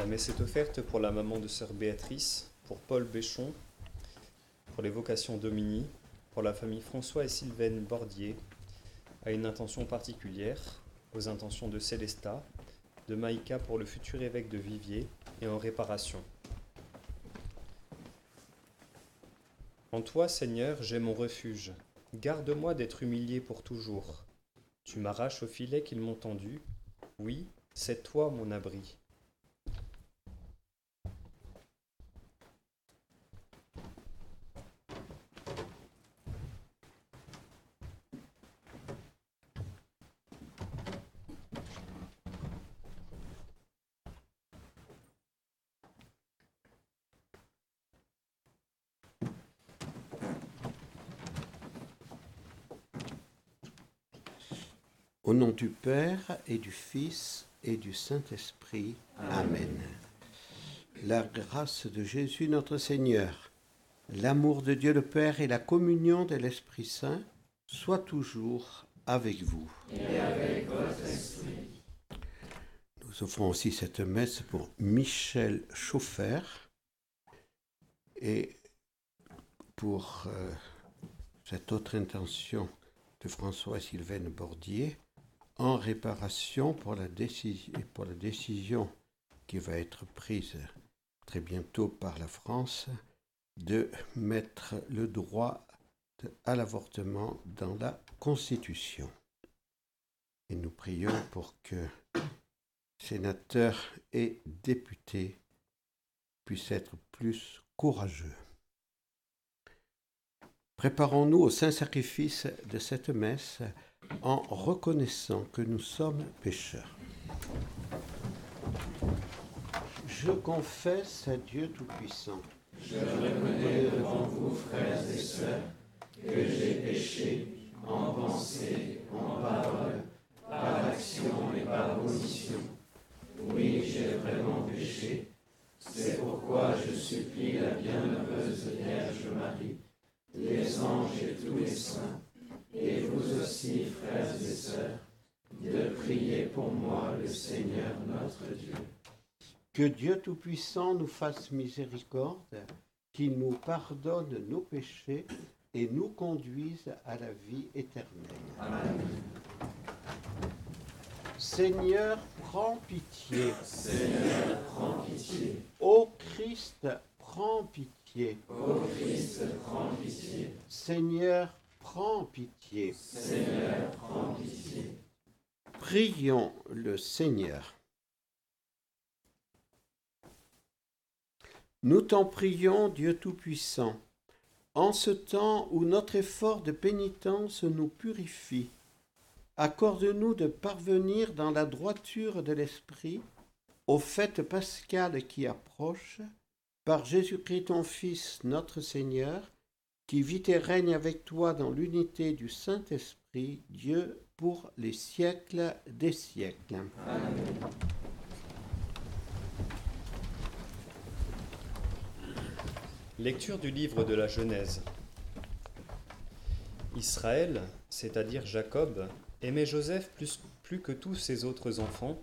La messe est offerte pour la maman de sœur Béatrice, pour Paul Béchon, pour les vocations Domini, pour la famille François et Sylvaine Bordier, à une intention particulière, aux intentions de Célesta, de Maïka pour le futur évêque de Viviers et en réparation. En toi, Seigneur, j'ai mon refuge. Garde-moi d'être humilié pour toujours. Tu m'arraches au filet qu'ils m'ont tendu. Oui, c'est toi mon abri. Nom du Père et du Fils et du Saint-Esprit. Amen. La grâce de Jésus notre Seigneur, l'amour de Dieu le Père et la communion de l'Esprit Saint soient toujours avec vous. Et avec votre esprit. Nous offrons aussi cette messe pour Michel Chauffer et pour euh, cette autre intention de François et Sylvaine Bordier en réparation pour la, décision, qui va être prise très bientôt par la France de mettre le droit à l'avortement dans la Constitution. Et nous prions pour que sénateurs et députés puissent être plus courageux. Préparons-nous au saint sacrifice de cette messe en reconnaissant que nous sommes pécheurs. Je confesse à Dieu Tout-Puissant. Je reconnais devant vous, frères et sœurs, que j'ai péché en pensée, en parole, par action et par omission. Oui, j'ai vraiment péché. C'est pourquoi je supplie la bienheureuse Vierge Marie, les anges et tous les saints, et vous aussi, frères et sœurs, de prier pour moi le Seigneur notre Dieu. Que Dieu Tout-Puissant nous fasse miséricorde, qu'il nous pardonne nos péchés et nous conduise à la vie éternelle. Amen. Seigneur, prends pitié. Seigneur, prends pitié. Ô Christ, prends pitié. Ô Christ, prends pitié. Seigneur, prends pitié. Seigneur, prends pitié. Prions le Seigneur. Nous t'en prions, Dieu Tout-Puissant, en ce temps où notre effort de pénitence nous purifie, accorde-nous de parvenir dans la droiture de l'Esprit aux fêtes pascales qui approchent, par Jésus-Christ ton Fils, notre Seigneur, qui vit et règne avec toi dans l'unité du Saint-Esprit, Dieu, pour les siècles des siècles. Lecture du livre de la Genèse. Israël, c'est-à-dire Jacob, aimait Joseph plus, plus que tous ses autres enfants,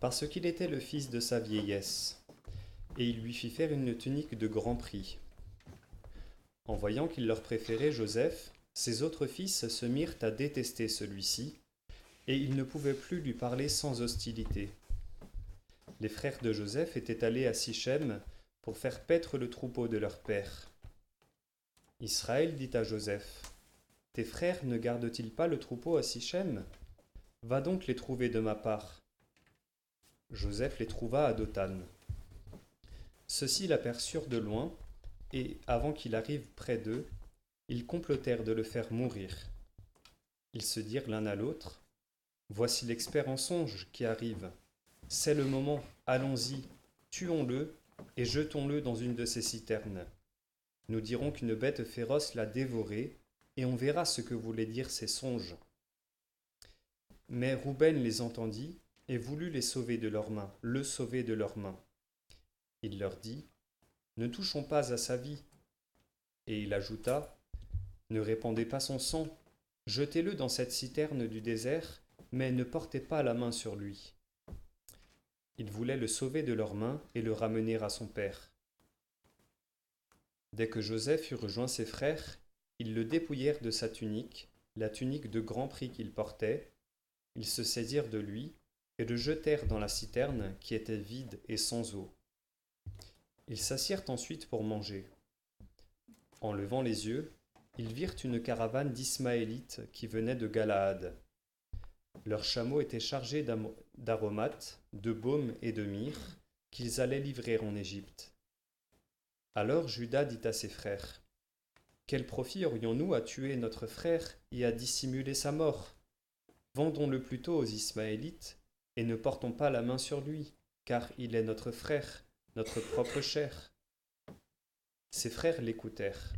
parce qu'il était le fils de sa vieillesse, et il lui fit faire une tunique de grand prix. En voyant qu'il leur préférait Joseph, ses autres fils se mirent à détester celui-ci, et ils ne pouvaient plus lui parler sans hostilité. Les frères de Joseph étaient allés à Sichem pour faire paître le troupeau de leur père. Israël dit à Joseph, Tes frères ne gardent-ils pas le troupeau à Sichem? Va donc les trouver de ma part. Joseph les trouva à Dothan. Ceux-ci l'aperçurent de loin, et avant qu'il arrive près d'eux, ils complotèrent de le faire mourir. Ils se dirent l'un à l'autre, Voici l'expert en songe qui arrive. C'est le moment, allons-y, tuons-le et jetons-le dans une de ces citernes. Nous dirons qu'une bête féroce l'a dévoré, et on verra ce que voulaient dire ces songes. Mais Rouben les entendit et voulut les sauver de leurs mains, le sauver de leurs mains. Il leur dit, Ne touchons pas à sa vie. Et il ajouta, Ne répandez pas son sang, jetez-le dans cette citerne du désert, mais ne portez pas la main sur lui. Ils voulaient le sauver de leurs mains et le ramener à son père. Dès que Joseph eut rejoint ses frères, ils le dépouillèrent de sa tunique, la tunique de grand prix qu'il portait. Ils se saisirent de lui et le jetèrent dans la citerne qui était vide et sans eau. Ils s'assirent ensuite pour manger. En levant les yeux, ils virent une caravane d'Ismaélites qui venait de Galaad. Leurs chameaux étaient chargés d'aromates, de baumes et de myrrhe qu'ils allaient livrer en Égypte. Alors Judas dit à ses frères Quel profit aurions-nous à tuer notre frère et à dissimuler sa mort? Vendons-le plutôt aux Ismaélites et ne portons pas la main sur lui, car il est notre frère, notre propre chair. Ses frères l'écoutèrent.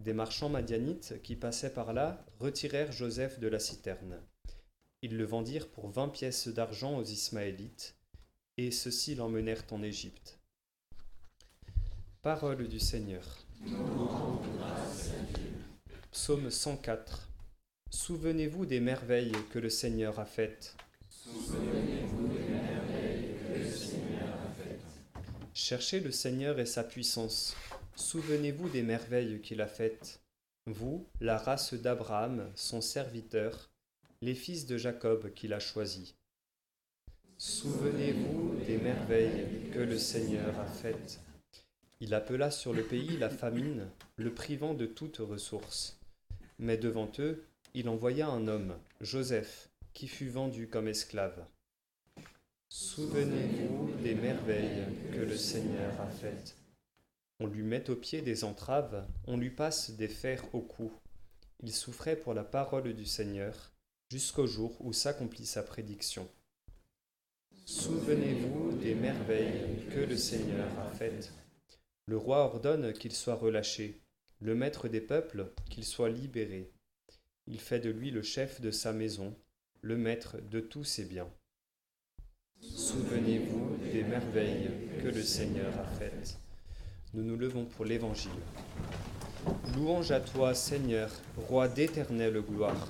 Des marchands madianites qui passaient par là retirèrent Joseph de la citerne. Ils le vendirent pour vingt pièces d'argent aux Ismaélites, et ceux-ci l'emmenèrent en Égypte. Parole du Seigneur. Psaume 104. Souvenez-vous des merveilles que le Seigneur a faites. Cherchez le Seigneur et sa puissance. Souvenez-vous des merveilles qu'il a faites. Vous, la race d'Abraham, son serviteur, les fils de Jacob qu'il a choisis. Souvenez-vous des merveilles que le Seigneur a faites. Il appela sur le pays la famine, le privant de toute ressource. Mais devant eux, il envoya un homme, Joseph, qui fut vendu comme esclave. Souvenez-vous des merveilles que le Seigneur a faites. On lui met aux pieds des entraves, on lui passe des fers au cou. Il souffrait pour la parole du Seigneur, jusqu'au jour où s'accomplit sa prédiction. Souvenez-vous des merveilles que le Seigneur a faites. Le roi ordonne qu'il soit relâché, le maître des peuples qu'il soit libéré. Il fait de lui le chef de sa maison, le maître de tous ses biens. Souvenez-vous des merveilles que le Seigneur a faites. Nous nous levons pour l'Évangile. Louange à toi, Seigneur, roi d'éternelle gloire.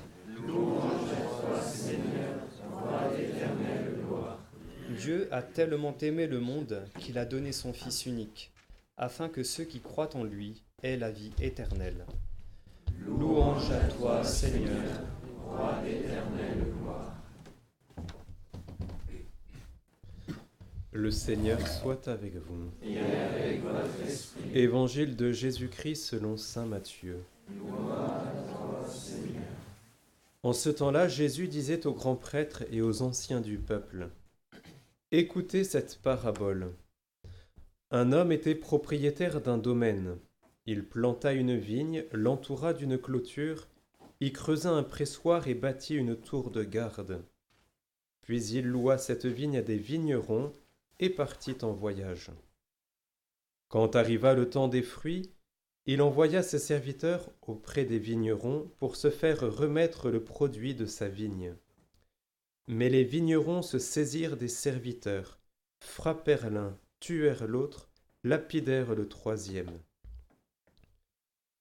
Dieu a tellement aimé le monde qu'il a donné son Fils unique, afin que ceux qui croient en lui aient la vie éternelle. Louange à toi, Seigneur, roi d'éternelle gloire. Le Seigneur soit avec vous. Et avec votre esprit. Évangile de Jésus-Christ selon Saint Matthieu. Gloire à toi, Seigneur. En ce temps-là, Jésus disait aux grands prêtres et aux anciens du peuple, Écoutez cette parabole. Un homme était propriétaire d'un domaine. Il planta une vigne, l'entoura d'une clôture, y creusa un pressoir et bâtit une tour de garde. Puis il loua cette vigne à des vignerons et partit en voyage. Quand arriva le temps des fruits, il envoya ses serviteurs auprès des vignerons pour se faire remettre le produit de sa vigne. Mais les vignerons se saisirent des serviteurs, frappèrent l'un, tuèrent l'autre, lapidèrent le troisième.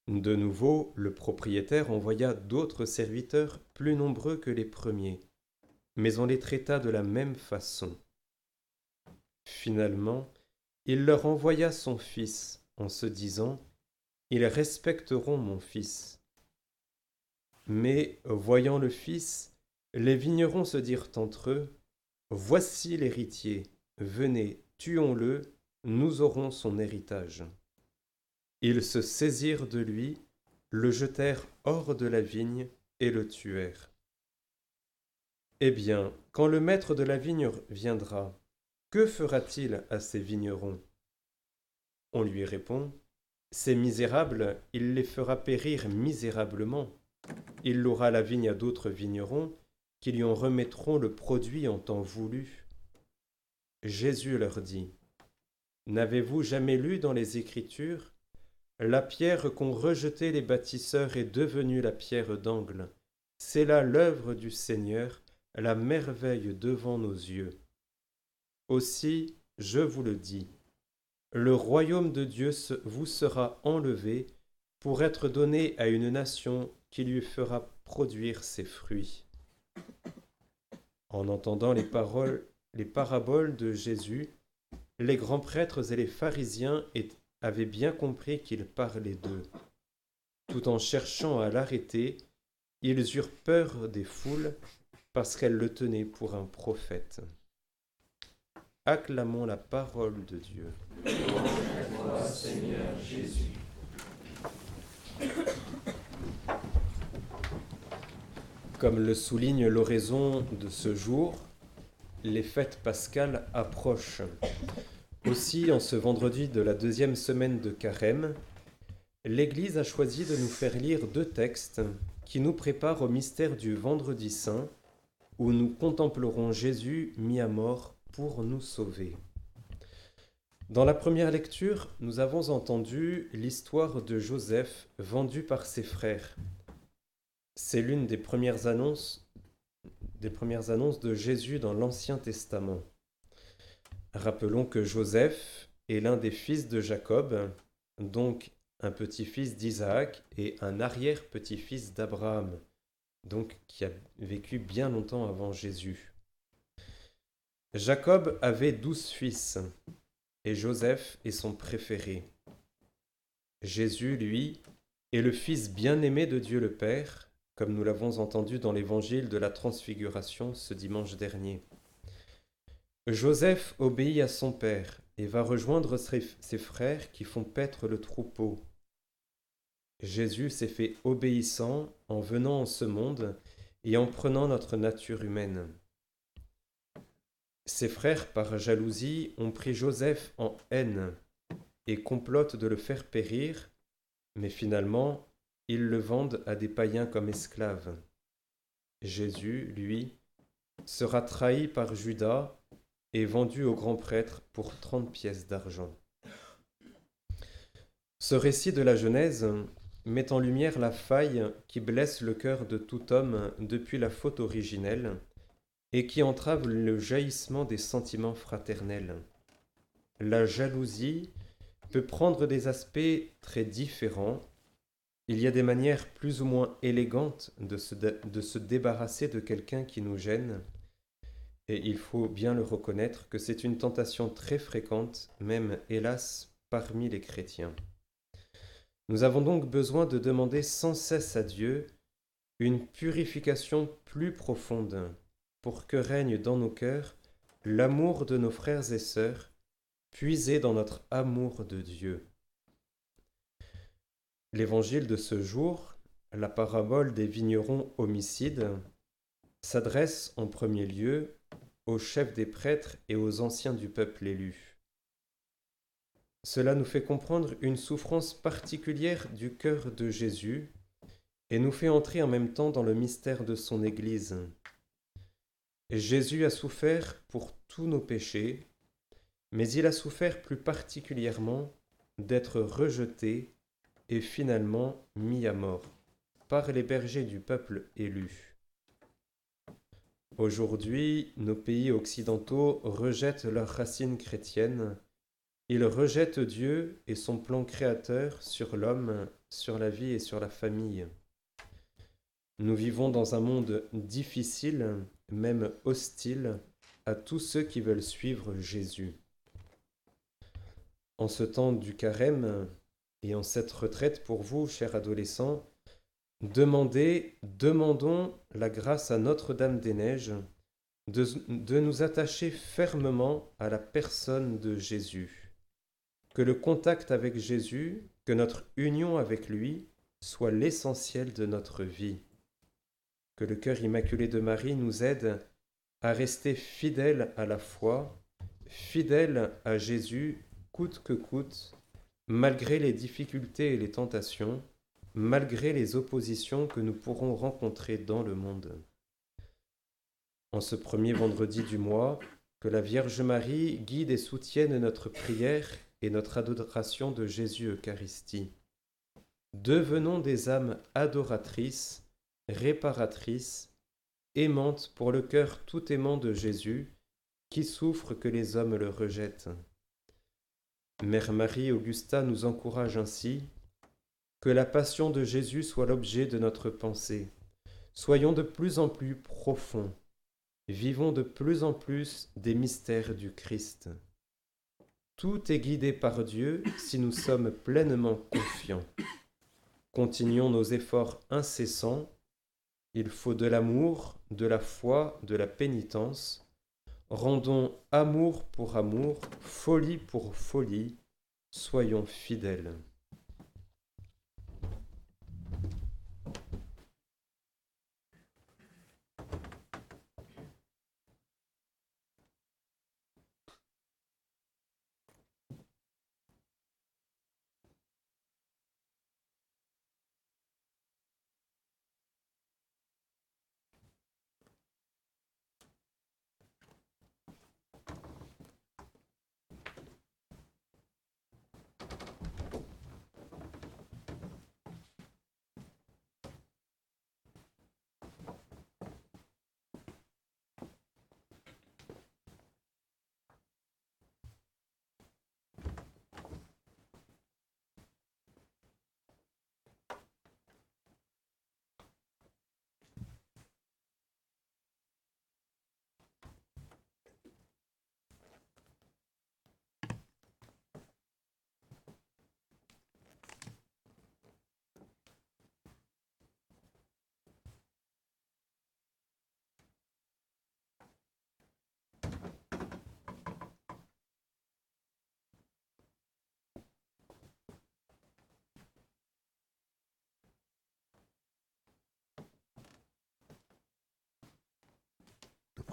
De nouveau, le propriétaire envoya d'autres serviteurs plus nombreux que les premiers, mais on les traita de la même façon. Finalement, il leur envoya son fils en se disant Ils respecteront mon fils. Mais, voyant le fils, les vignerons se dirent entre eux Voici l'héritier, venez, tuons-le, nous aurons son héritage. Ils se saisirent de lui, le jetèrent hors de la vigne et le tuèrent. Eh bien, quand le maître de la vigne viendra, que fera-t-il à ces vignerons? On lui répond Ces misérables, il les fera périr misérablement. Il louera la vigne à d'autres vignerons qui lui en remettront le produit en temps voulu. Jésus leur dit N'avez-vous jamais lu dans les Écritures La pierre qu'ont rejetée les bâtisseurs est devenue la pierre d'angle. C'est là l'œuvre du Seigneur, la merveille devant nos yeux. Aussi, je vous le dis, le royaume de Dieu vous sera enlevé pour être donné à une nation qui lui fera produire ses fruits. En entendant les paroles les paraboles de Jésus, les grands prêtres et les pharisiens avaient bien compris qu'il parlait d'eux. Tout en cherchant à l'arrêter, ils eurent peur des foules parce qu'elles le tenaient pour un prophète. Acclamons la parole de Dieu. Comme le souligne l'oraison de ce jour, les fêtes pascales approchent. Aussi, en ce vendredi de la deuxième semaine de Carême, l'Église a choisi de nous faire lire deux textes qui nous préparent au mystère du vendredi saint, où nous contemplerons Jésus mis à mort pour nous sauver. Dans la première lecture, nous avons entendu l'histoire de Joseph vendu par ses frères. C'est l'une des premières annonces des premières annonces de Jésus dans l'Ancien Testament. Rappelons que Joseph est l'un des fils de Jacob, donc un petit-fils d'Isaac et un arrière-petit-fils d'Abraham, donc qui a vécu bien longtemps avant Jésus. Jacob avait douze fils, et Joseph est son préféré. Jésus, lui, est le Fils bien-aimé de Dieu le Père, comme nous l'avons entendu dans l'évangile de la transfiguration ce dimanche dernier. Joseph obéit à son père et va rejoindre ses frères qui font paître le troupeau. Jésus s'est fait obéissant en venant en ce monde et en prenant notre nature humaine. Ses frères, par jalousie, ont pris Joseph en haine et complotent de le faire périr, mais finalement, ils le vendent à des païens comme esclaves. Jésus, lui, sera trahi par Judas et vendu au grand prêtre pour trente pièces d'argent. Ce récit de la Genèse met en lumière la faille qui blesse le cœur de tout homme depuis la faute originelle et qui entrave le jaillissement des sentiments fraternels. La jalousie peut prendre des aspects très différents il y a des manières plus ou moins élégantes de se, de se débarrasser de quelqu'un qui nous gêne, et il faut bien le reconnaître que c'est une tentation très fréquente, même hélas, parmi les chrétiens. Nous avons donc besoin de demander sans cesse à Dieu une purification plus profonde pour que règne dans nos cœurs l'amour de nos frères et sœurs, puisé dans notre amour de Dieu. L'évangile de ce jour, la parabole des vignerons homicides, s'adresse en premier lieu aux chefs des prêtres et aux anciens du peuple élu. Cela nous fait comprendre une souffrance particulière du cœur de Jésus et nous fait entrer en même temps dans le mystère de son Église. Jésus a souffert pour tous nos péchés, mais il a souffert plus particulièrement d'être rejeté et finalement mis à mort par les bergers du peuple élu. Aujourd'hui, nos pays occidentaux rejettent leurs racines chrétiennes, ils rejettent Dieu et son plan créateur sur l'homme, sur la vie et sur la famille. Nous vivons dans un monde difficile, même hostile, à tous ceux qui veulent suivre Jésus. En ce temps du carême, et en cette retraite pour vous, chers adolescents, demandez, demandons la grâce à Notre-Dame des Neiges de, de nous attacher fermement à la personne de Jésus. Que le contact avec Jésus, que notre union avec lui soit l'essentiel de notre vie. Que le cœur immaculé de Marie nous aide à rester fidèles à la foi, fidèles à Jésus coûte que coûte, malgré les difficultés et les tentations, malgré les oppositions que nous pourrons rencontrer dans le monde. En ce premier vendredi du mois, que la Vierge Marie guide et soutienne notre prière et notre adoration de Jésus Eucharistie. Devenons des âmes adoratrices, réparatrices, aimantes pour le cœur tout aimant de Jésus, qui souffre que les hommes le rejettent. Mère Marie Augusta nous encourage ainsi que la passion de Jésus soit l'objet de notre pensée. Soyons de plus en plus profonds. vivons de plus en plus des mystères du Christ. Tout est guidé par Dieu si nous sommes pleinement confiants. Continuons nos efforts incessants. Il faut de l'amour, de la foi, de la pénitence. Rendons amour pour amour, folie pour folie. Soyons fidèles.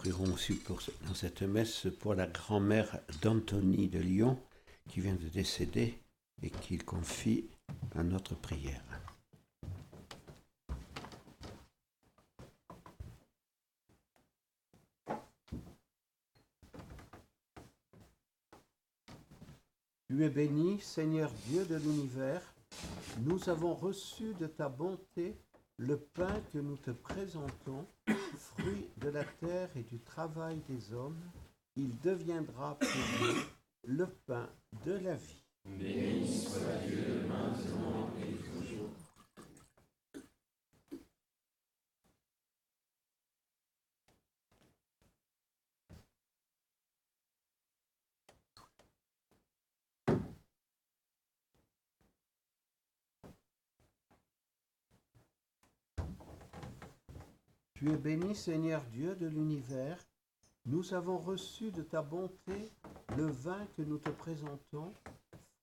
Prierons aussi pour, dans cette messe pour la grand-mère d'Anthony de Lyon qui vient de décéder et qu'il confie à notre prière. Tu es béni, Seigneur Dieu de l'univers. Nous avons reçu de ta bonté le pain que nous te présentons fruit de la terre et du travail des hommes, il deviendra pour nous le pain de la vie. Béni Seigneur Dieu de l'univers. Nous avons reçu de ta bonté le vin que nous te présentons,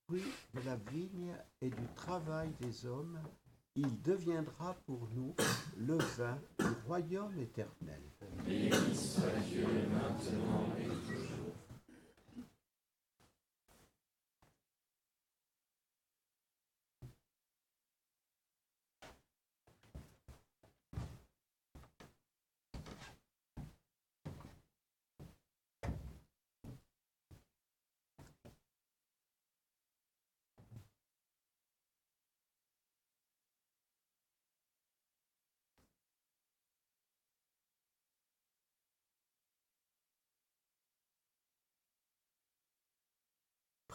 fruit de la vigne et du travail des hommes. Il deviendra pour nous le vin du royaume éternel.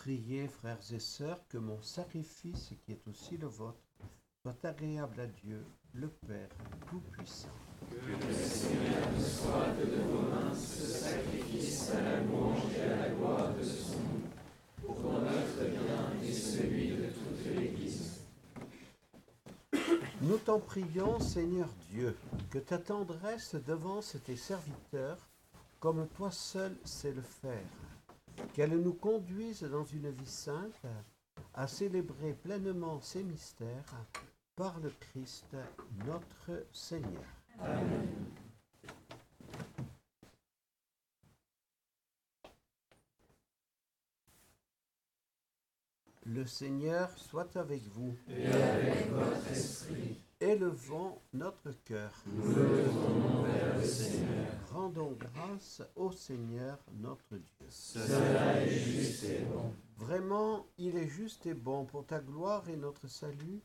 Priez, frères et sœurs, que mon sacrifice, qui est aussi le vôtre, soit agréable à Dieu, le Père Tout-Puissant. Que le Seigneur soit de vos mains ce sacrifice à la louange et à la gloire de son nom, pour notre bien et celui de toute l'Église. Nous t'en prions, Seigneur Dieu, que ta tendresse devance tes serviteurs, comme toi seul sais le faire qu'elle nous conduise dans une vie sainte à célébrer pleinement ces mystères par le Christ notre Seigneur. Le Seigneur soit avec vous. Et avec élevons notre cœur. Rendons grâce au Seigneur notre Dieu. Vraiment, il est juste et bon pour ta gloire et notre salut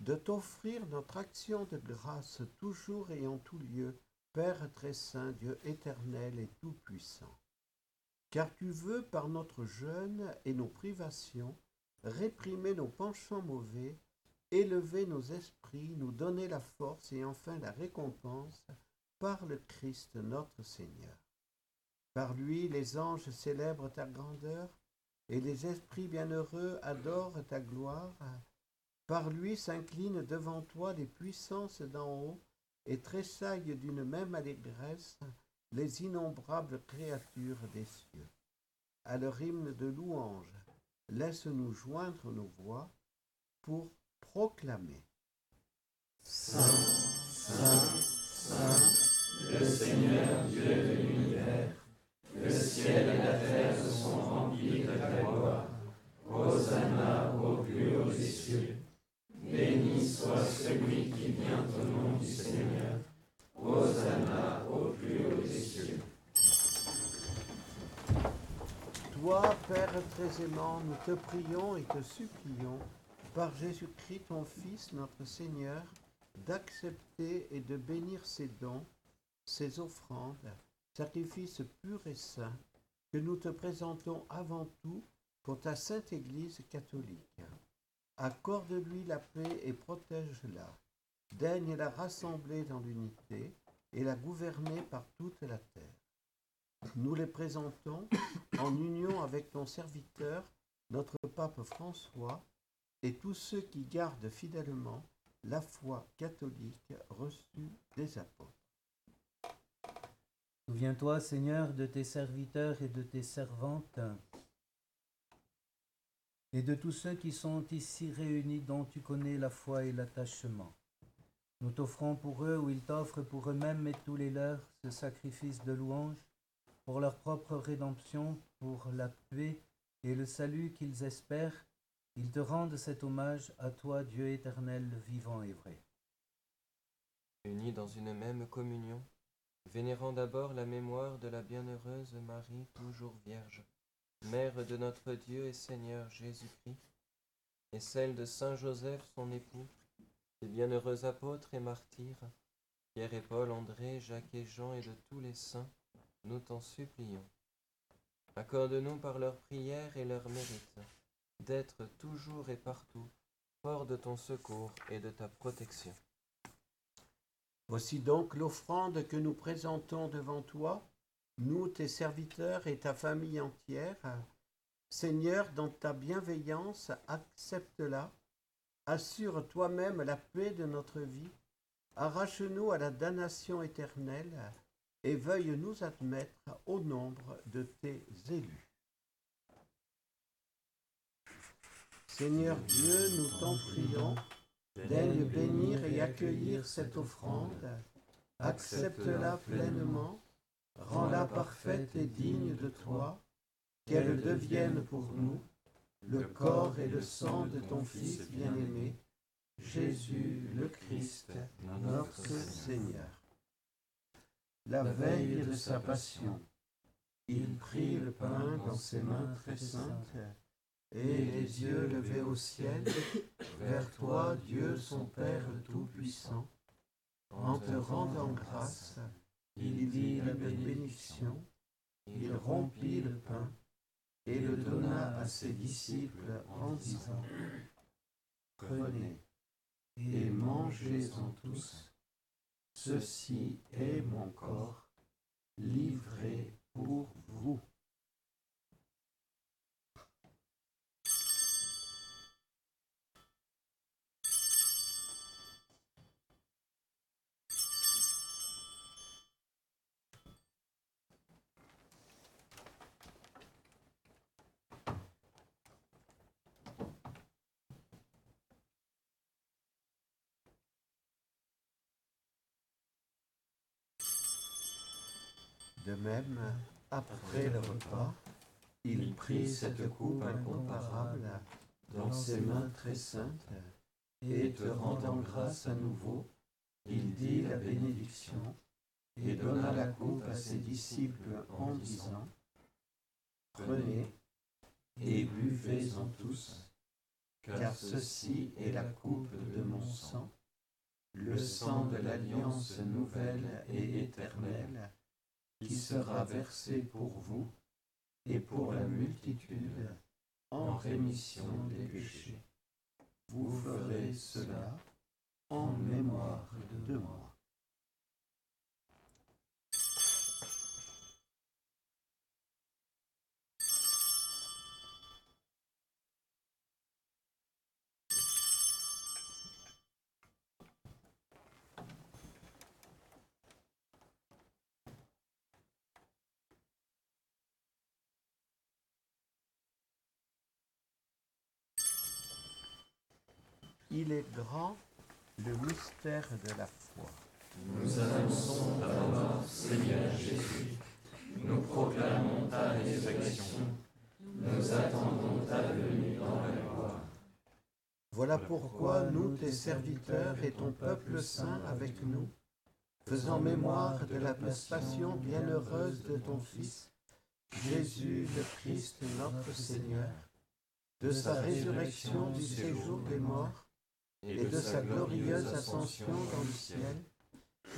de t'offrir notre action de grâce toujours et en tout lieu, Père très saint, Dieu éternel et tout-puissant. Car tu veux, par notre jeûne et nos privations, réprimer nos penchants mauvais élever nos esprits, nous donner la force et enfin la récompense par le Christ notre Seigneur. Par lui, les anges célèbrent ta grandeur et les esprits bienheureux adorent ta gloire. Par lui s'inclinent devant toi les puissances d'en haut et tressaillent d'une même allégresse les innombrables créatures des cieux. À leur hymne de louange, laisse-nous joindre nos voix pour proclamer. Saint, Saint, Saint, le Seigneur Dieu de l'univers, le ciel et la terre sont remplis de ta gloire. Hosanna au plus haut des cieux. Béni soit celui qui vient au nom du Seigneur. Hosanna au plus haut des cieux. Toi, Père très aimant, nous te prions et te supplions, par Jésus-Christ ton Fils, notre Seigneur, d'accepter et de bénir ces dons, ces offrandes, sacrifices purs et saints, que nous te présentons avant tout pour ta sainte Église catholique. Accorde-lui la paix et protège-la. Daigne la rassembler dans l'unité et la gouverner par toute la terre. Nous les présentons en union avec ton serviteur, notre pape François, et tous ceux qui gardent fidèlement la foi catholique reçue des apôtres. Souviens-toi, Seigneur, de tes serviteurs et de tes servantes, et de tous ceux qui sont ici réunis dont tu connais la foi et l'attachement. Nous t'offrons pour eux ou ils t'offrent pour eux-mêmes et tous les leurs ce sacrifice de louange pour leur propre rédemption, pour la paix et le salut qu'ils espèrent. Ils te rendent cet hommage à toi, Dieu éternel, vivant et vrai. Unis dans une même communion, vénérant d'abord la mémoire de la bienheureuse Marie, toujours vierge, mère de notre Dieu et Seigneur Jésus-Christ, et celle de Saint Joseph, son époux, des bienheureux apôtres et martyrs, Pierre et Paul, André, Jacques et Jean, et de tous les saints, nous t'en supplions. Accorde-nous par leurs prières et leurs mérites d'être toujours et partout fort de ton secours et de ta protection. Voici donc l'offrande que nous présentons devant toi, nous, tes serviteurs et ta famille entière. Seigneur, dans ta bienveillance, accepte-la. Assure toi-même la paix de notre vie. Arrache-nous à la damnation éternelle et veuille nous admettre au nombre de tes élus. Seigneur Dieu, nous t'en prions, daigne bénir et accueillir cette offrande, accepte-la pleinement, rends-la parfaite et digne de toi, qu'elle devienne pour nous le corps et le sang de ton Fils bien-aimé, Jésus le Christ, notre Seigneur. La veille de sa passion, il prit le pain dans ses mains très saintes, et les yeux levés au ciel, vers toi, Dieu son Père Tout-Puissant, en te rendant grâce, il dit la bénédiction, il rompit le pain et le donna à ses disciples en disant, Prenez et mangez-en tous, ceci est mon corps livré pour vous. De même, après le repas, il prit cette coupe incomparable dans ses mains très saintes, et te rendant grâce à nouveau, il dit la bénédiction, et donna la coupe à ses disciples en disant, Prenez et buvez-en tous, car ceci est la coupe de mon sang, le sang de l'alliance nouvelle et éternelle, qui sera versé pour vous et pour la multitude en rémission des péchés. Vous ferez cela en mémoire de moi. Il est grand le mystère de la foi. Nous annonçons ta mort, Seigneur Jésus. Nous proclamons ta résurrection. Nous attendons ta venue dans la gloire. Voilà pourquoi nous, tes serviteurs et ton peuple saint avec nous, faisant mémoire de la passion bienheureuse de ton Fils, Jésus le Christ notre Seigneur, de sa résurrection du séjour des morts et de sa glorieuse ascension dans le ciel,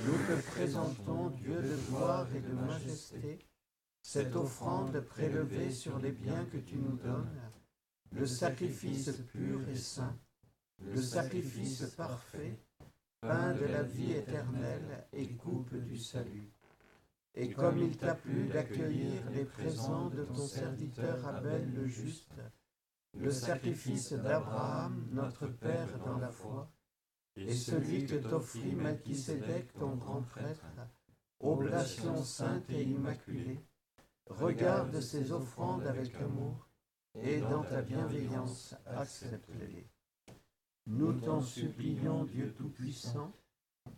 nous te présentons, Dieu de gloire et de majesté, cette offrande prélevée sur les biens que tu nous donnes, le sacrifice pur et saint, le sacrifice parfait, pain de la vie éternelle et coupe du salut. Et comme il t'a plu d'accueillir les présents de ton serviteur Abel le juste, le sacrifice d'Abraham, notre Père dans la foi, et celui que t'offrit Melchisédek, ton grand prêtre, oblation sainte et immaculée, regarde ces offrandes avec amour, et dans ta bienveillance accepte-les. Nous t'en supplions, Dieu Tout-Puissant,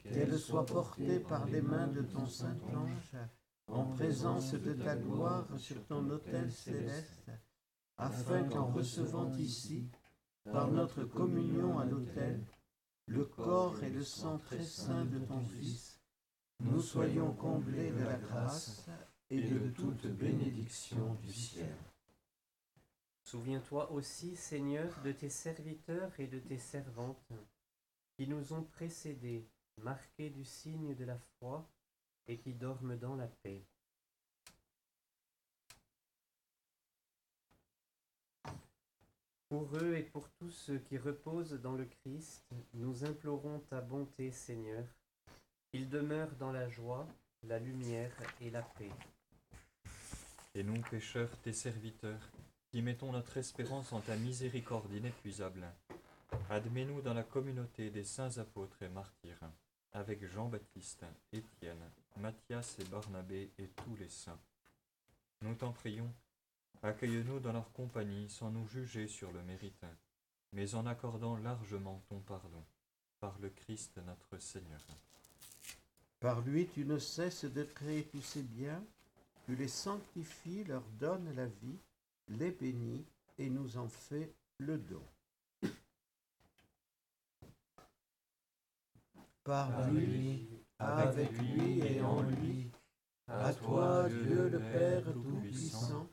qu'elle soit portée par les mains de ton Saint-Ange en présence de ta gloire sur ton autel céleste, afin qu'en recevant ici, par notre communion à l'autel, le corps et le sang très saint de ton Fils, nous soyons comblés de la grâce et de toute bénédiction du ciel. Souviens-toi aussi, Seigneur, de tes serviteurs et de tes servantes, qui nous ont précédés, marqués du signe de la foi, et qui dorment dans la paix. Pour eux et pour tous ceux qui reposent dans le Christ, nous implorons ta bonté, Seigneur. Ils demeurent dans la joie, la lumière et la paix. Et nous, pécheurs, tes serviteurs, qui mettons notre espérance en ta miséricorde inépuisable, admets-nous dans la communauté des saints apôtres et martyrs, avec Jean-Baptiste, Étienne, Matthias et Barnabé et tous les saints. Nous t'en prions, accueille-nous dans leur compagnie sans nous juger sur le mérite, mais en accordant largement ton pardon, par le Christ notre Seigneur. Par lui, tu ne cesses de créer tous ces biens, tu les sanctifies, leur donnes la vie, les bénis et nous en fais le don. Par lui, avec lui et en lui, à toi, Dieu le Père Tout-Puissant,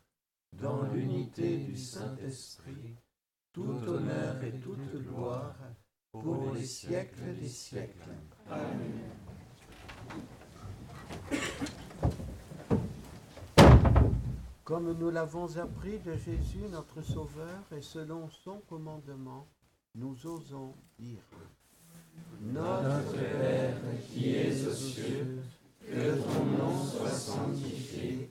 dans l'unité du Saint-Esprit, tout honneur et toute gloire pour les siècles des siècles. Amen. Comme nous l'avons appris de Jésus notre Sauveur et selon son commandement, nous osons dire Notre Père qui es aux cieux, que ton nom soit sanctifié,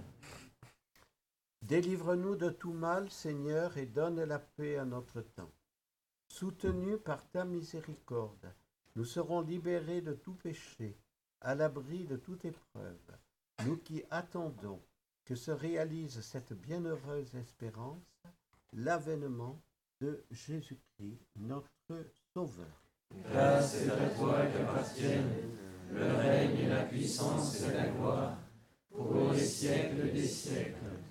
Délivre-nous de tout mal, Seigneur, et donne la paix à notre temps. Soutenus par ta miséricorde, nous serons libérés de tout péché, à l'abri de toute épreuve, nous qui attendons que se réalise cette bienheureuse espérance, l'avènement de Jésus-Christ, notre Sauveur. Grâce à toi qu'appartiennent le règne la puissance et la gloire pour les siècles des siècles.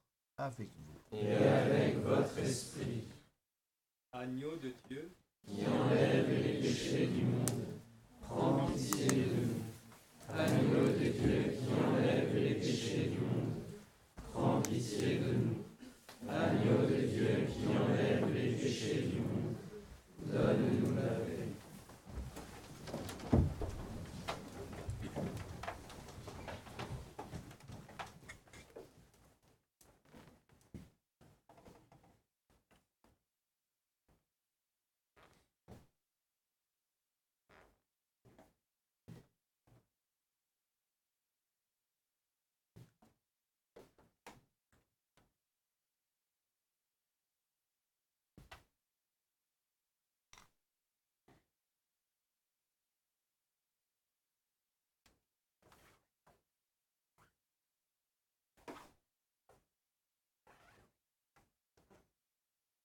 avec vous. Et avec votre esprit, Agneau de Dieu, qui enlève les péchés du monde, prends pitié de nous. Agneau de Dieu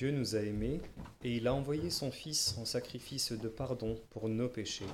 Dieu nous a aimés et il a envoyé son Fils en sacrifice de pardon pour nos péchés.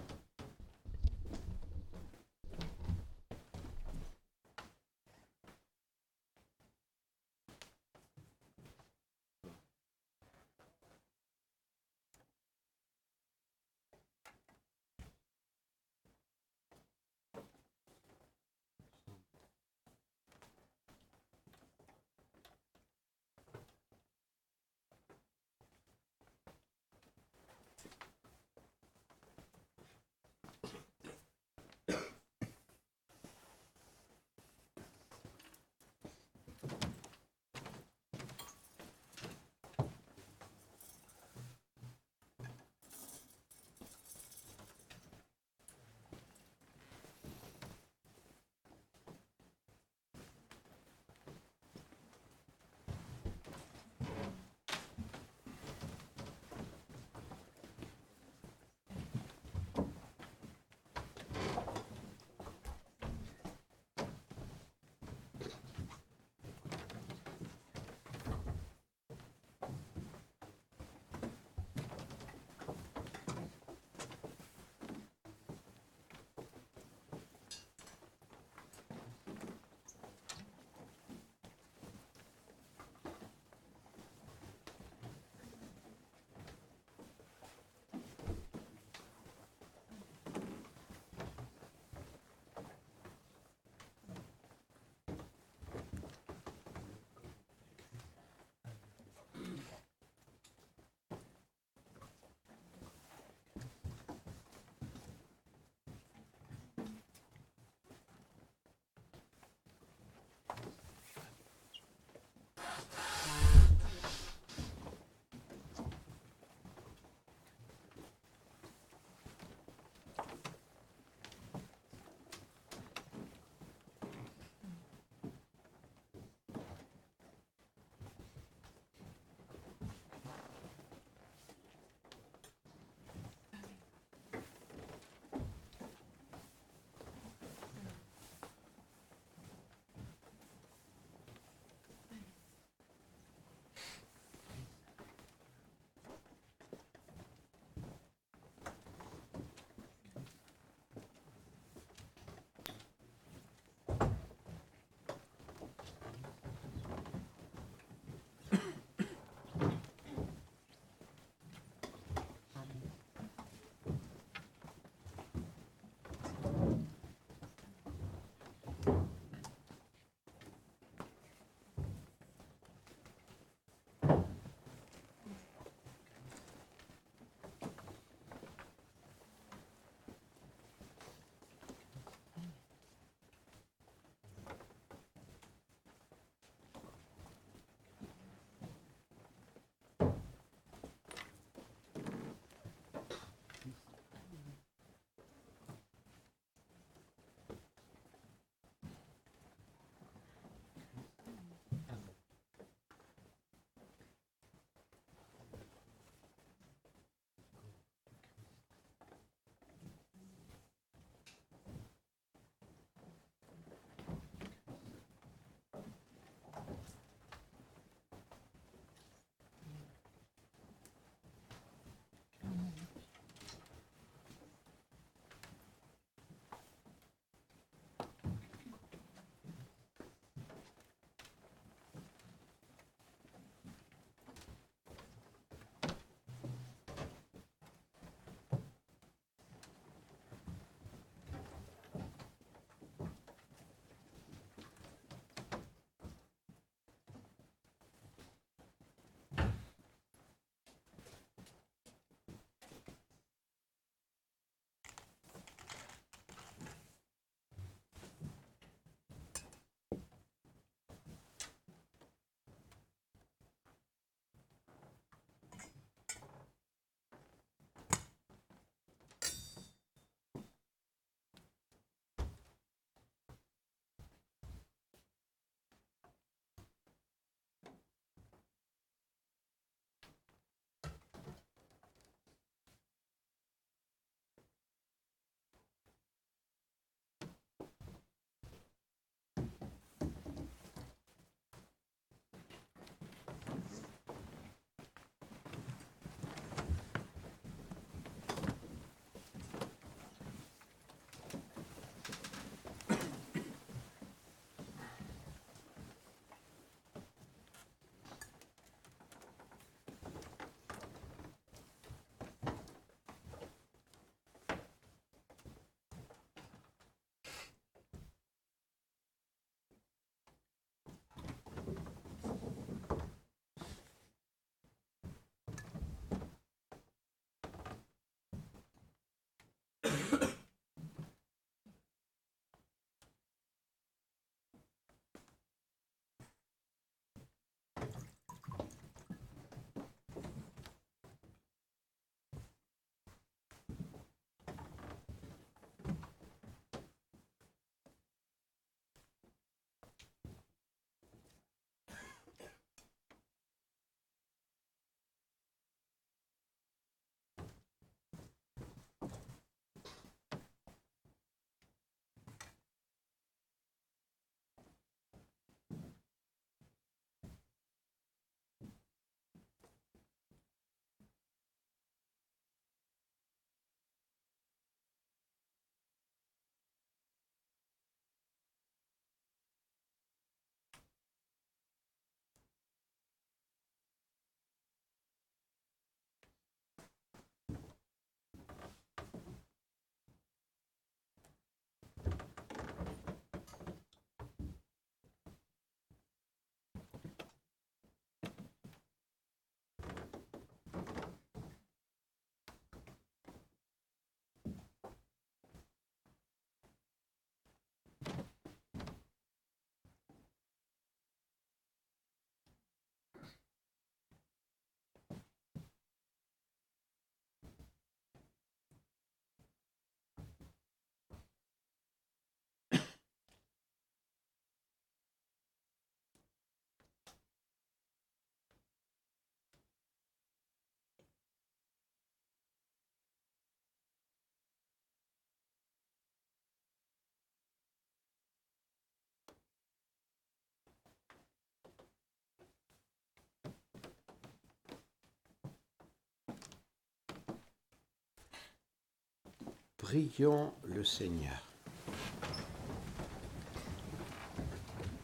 Prions le Seigneur.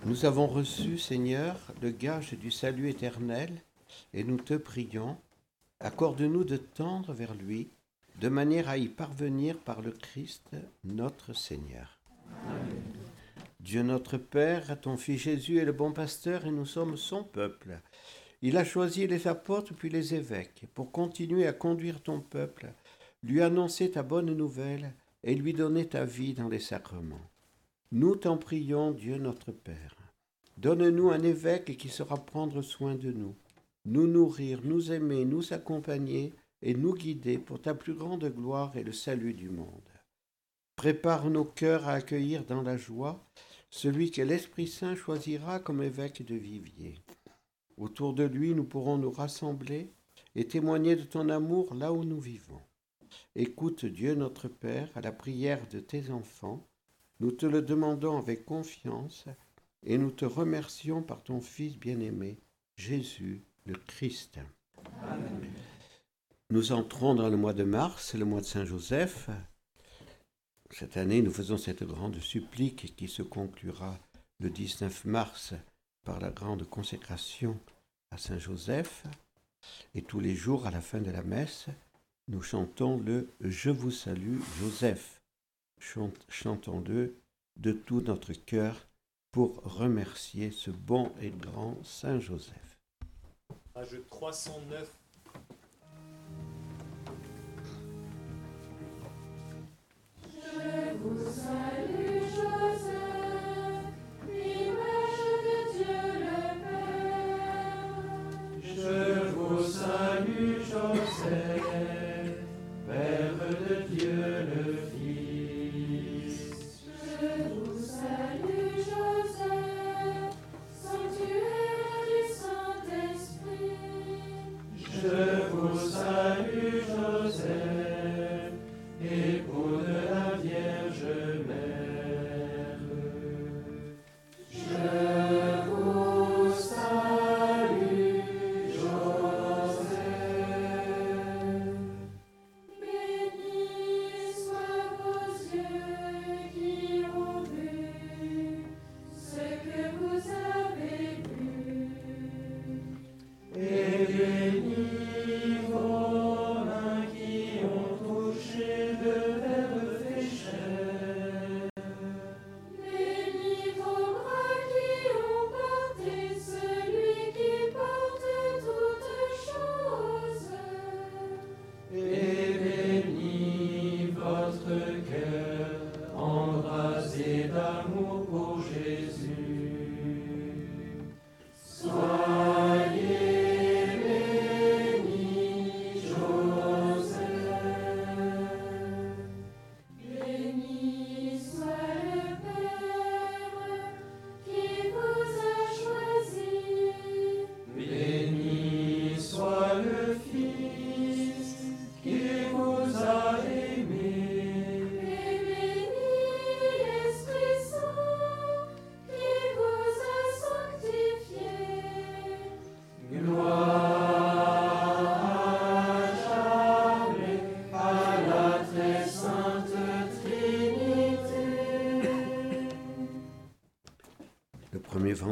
Nous avons reçu, Seigneur, le gage du salut éternel, et nous te prions, accorde-nous de tendre vers lui, de manière à y parvenir par le Christ notre Seigneur. Dieu notre Père, ton Fils Jésus est le bon pasteur et nous sommes son peuple. Il a choisi les apôtres puis les évêques pour continuer à conduire ton peuple, lui annoncer ta bonne nouvelle et lui donner ta vie dans les sacrements. Nous t'en prions, Dieu notre Père. Donne-nous un évêque qui saura prendre soin de nous, nous nourrir, nous aimer, nous accompagner et nous guider pour ta plus grande gloire et le salut du monde. Prépare nos cœurs à accueillir dans la joie celui que l'Esprit Saint choisira comme évêque de Vivier. Autour de lui, nous pourrons nous rassembler et témoigner de ton amour là où nous vivons. Écoute Dieu notre Père à la prière de tes enfants. Nous te le demandons avec confiance et nous te remercions par ton Fils bien-aimé, Jésus le Christ. Nous entrons dans le mois de mars, le mois de Saint-Joseph. Cette année, nous faisons cette grande supplique qui se conclura le 19 mars par la grande consécration à Saint Joseph. Et tous les jours, à la fin de la messe, nous chantons le Je vous salue Joseph. Chantons-le de tout notre cœur pour remercier ce bon et grand Saint Joseph. Page 309. Je vous salue Joseph, l'image de Dieu le Père. Je vous salue Joseph,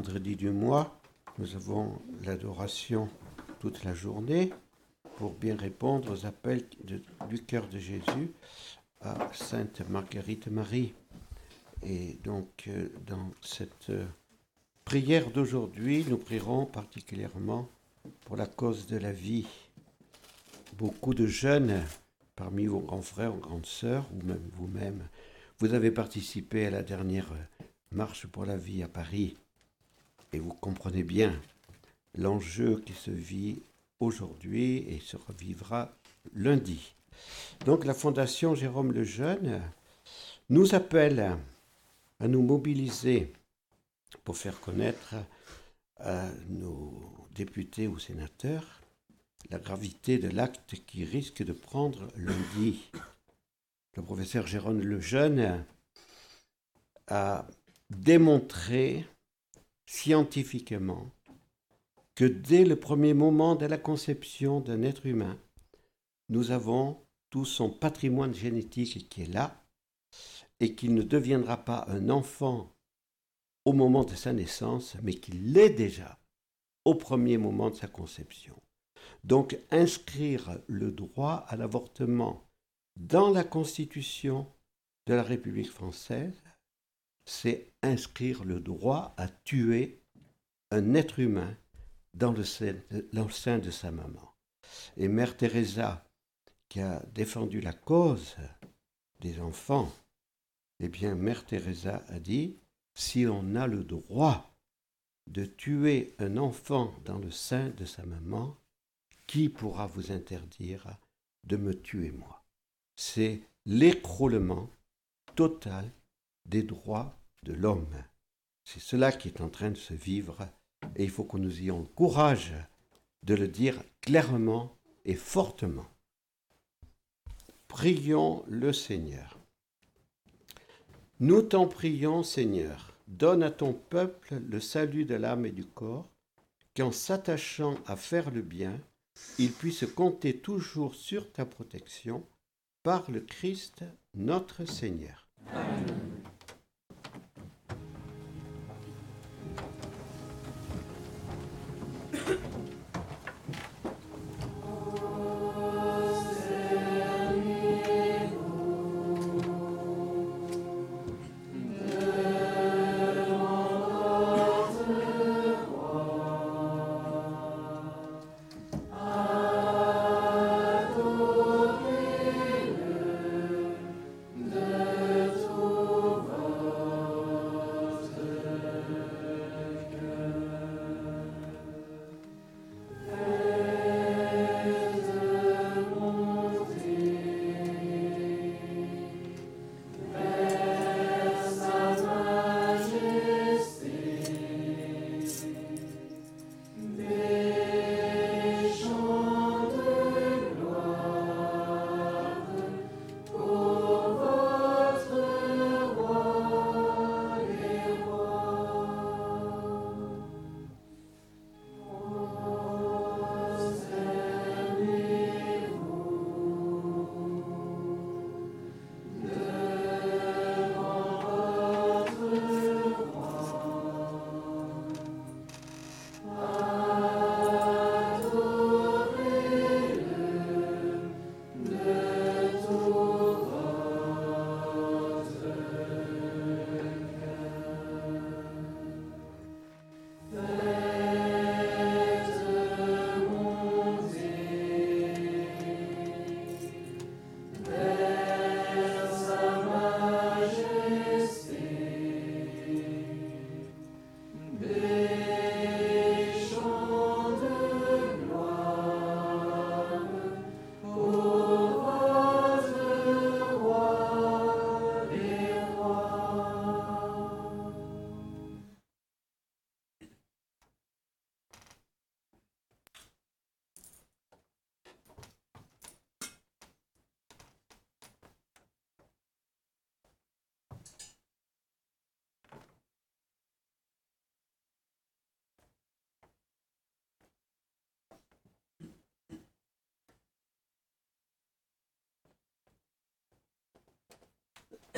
vendredi du mois, nous avons l'adoration toute la journée pour bien répondre aux appels du cœur de Jésus à Sainte Marguerite Marie. Et donc, euh, dans cette euh, prière d'aujourd'hui, nous prierons particulièrement pour la cause de la vie. Beaucoup de jeunes, parmi vos grands frères ou grandes sœurs, ou même vous-même, vous avez participé à la dernière marche pour la vie à Paris. Et vous comprenez bien l'enjeu qui se vit aujourd'hui et se revivra lundi. Donc la Fondation Jérôme le Jeune nous appelle à nous mobiliser pour faire connaître à nos députés ou sénateurs la gravité de l'acte qui risque de prendre lundi. Le professeur Jérôme Lejeune a démontré scientifiquement que dès le premier moment de la conception d'un être humain, nous avons tout son patrimoine génétique qui est là, et qu'il ne deviendra pas un enfant au moment de sa naissance, mais qu'il l'est déjà au premier moment de sa conception. Donc inscrire le droit à l'avortement dans la Constitution de la République française, c'est inscrire le droit à tuer un être humain dans le sein, de sa maman. Et Mère Teresa, qui a défendu la cause des enfants, eh bien, Mère Teresa a dit, si on a le droit de tuer un enfant dans le sein de sa maman, qui pourra vous interdire de me tuer moi? C'est l'écroulement total des droits de l'homme. C'est cela qui est en train de se vivre et il faut que nous ayons le courage de le dire clairement et fortement. Prions le Seigneur. Nous t'en prions, Seigneur, donne à ton peuple le salut de l'âme et du corps, qu'en s'attachant à faire le bien, il puisse compter toujours sur ta protection par le Christ notre Seigneur.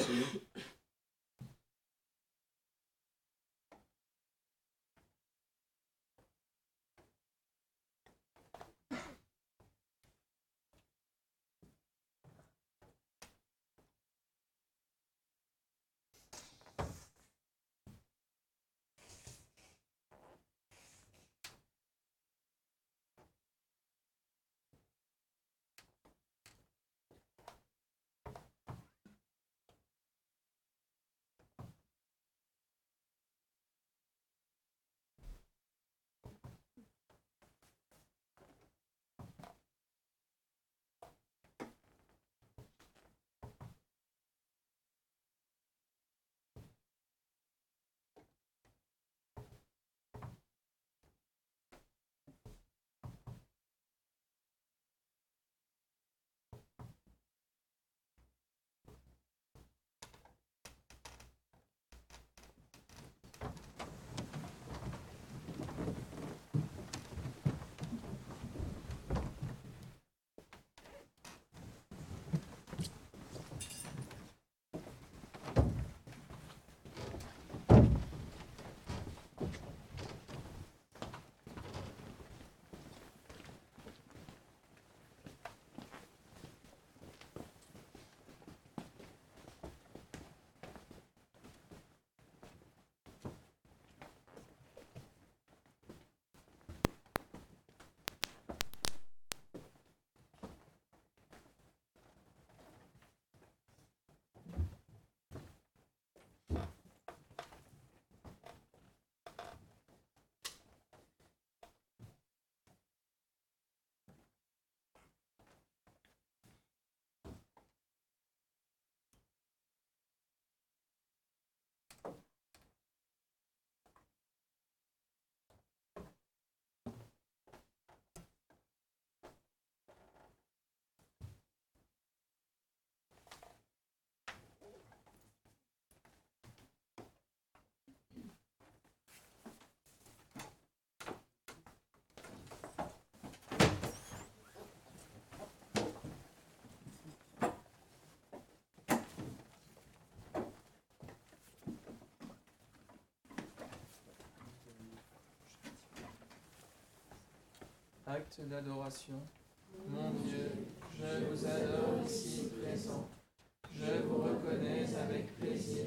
two Acte d'adoration. Mon Dieu, je vous adore ici présent. Je vous reconnais avec plaisir